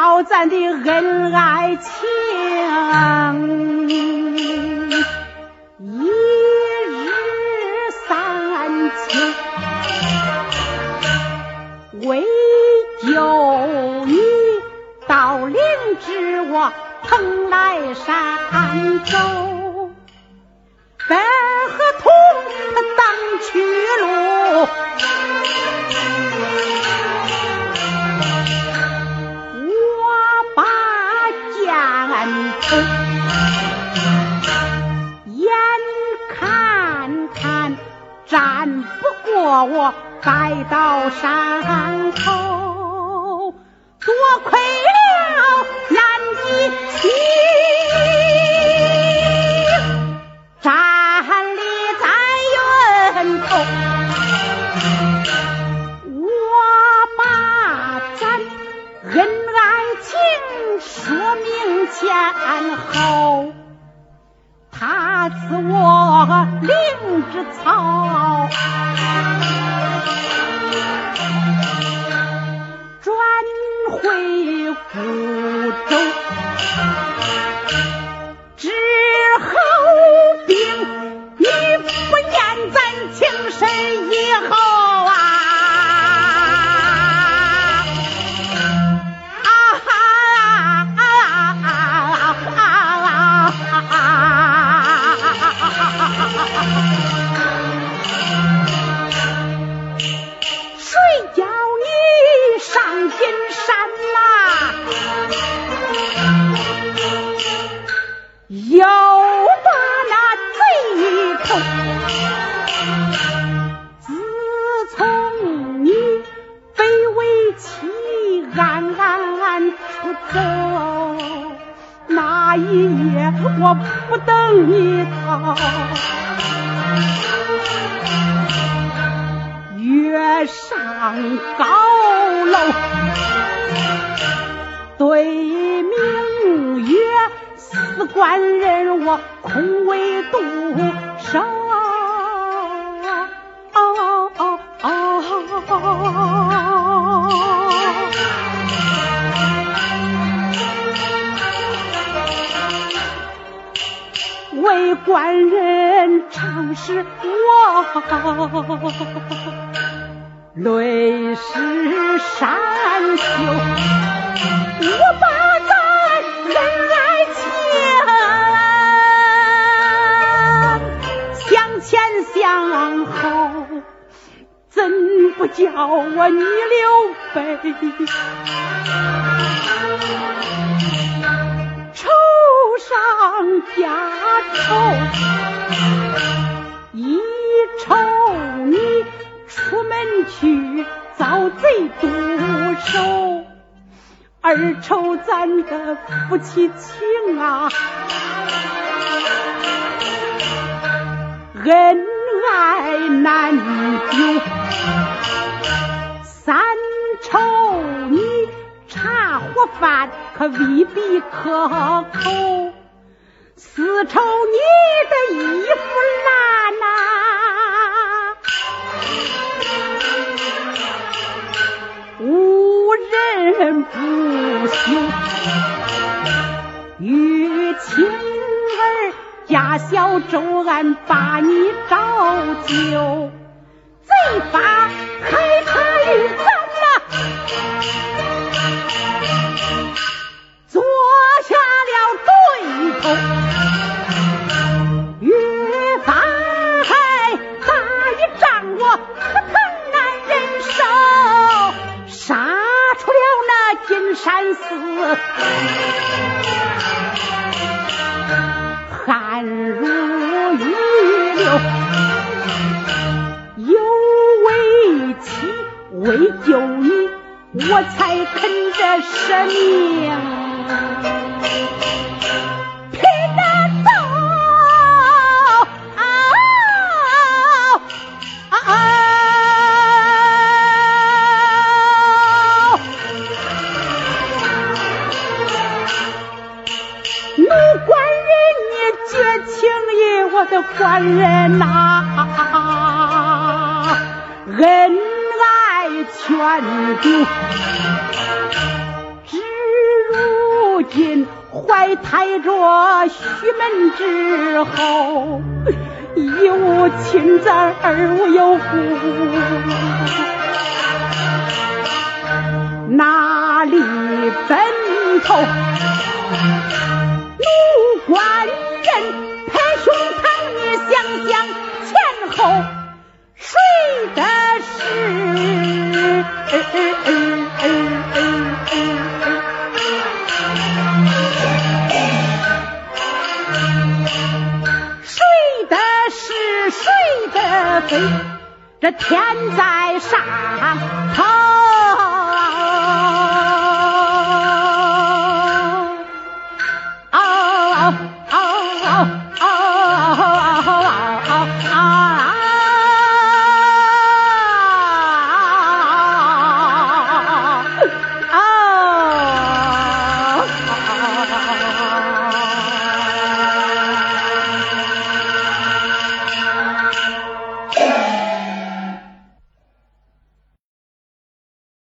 报咱的恩爱情，一日三餐为救你到灵芝，我蓬莱山走百合，同当去路。眼看看战不过我，败到山头，多亏了南极星站立在云头。前后，他赐我灵芝草。你到，月上高楼，对明月，思官人我空为独守。官人常是我泪湿衫袖，我把咱恩爱情向前向后，怎不叫我逆流悲？上加愁，一愁你出门去遭贼毒手，二愁咱的夫妻情啊，恩爱难久，三愁你茶和饭可未必可口。丝绸你的衣服烂呐，无人不修。玉清儿家小周安把你照救，贼发害他与咱呐，如雨流，有为妻为救你，我才肯这舍命。人呐，恩爱全丢，至如今怀胎着许门之后，一无亲子二无有故，哪里奔头？嘿这天在上头。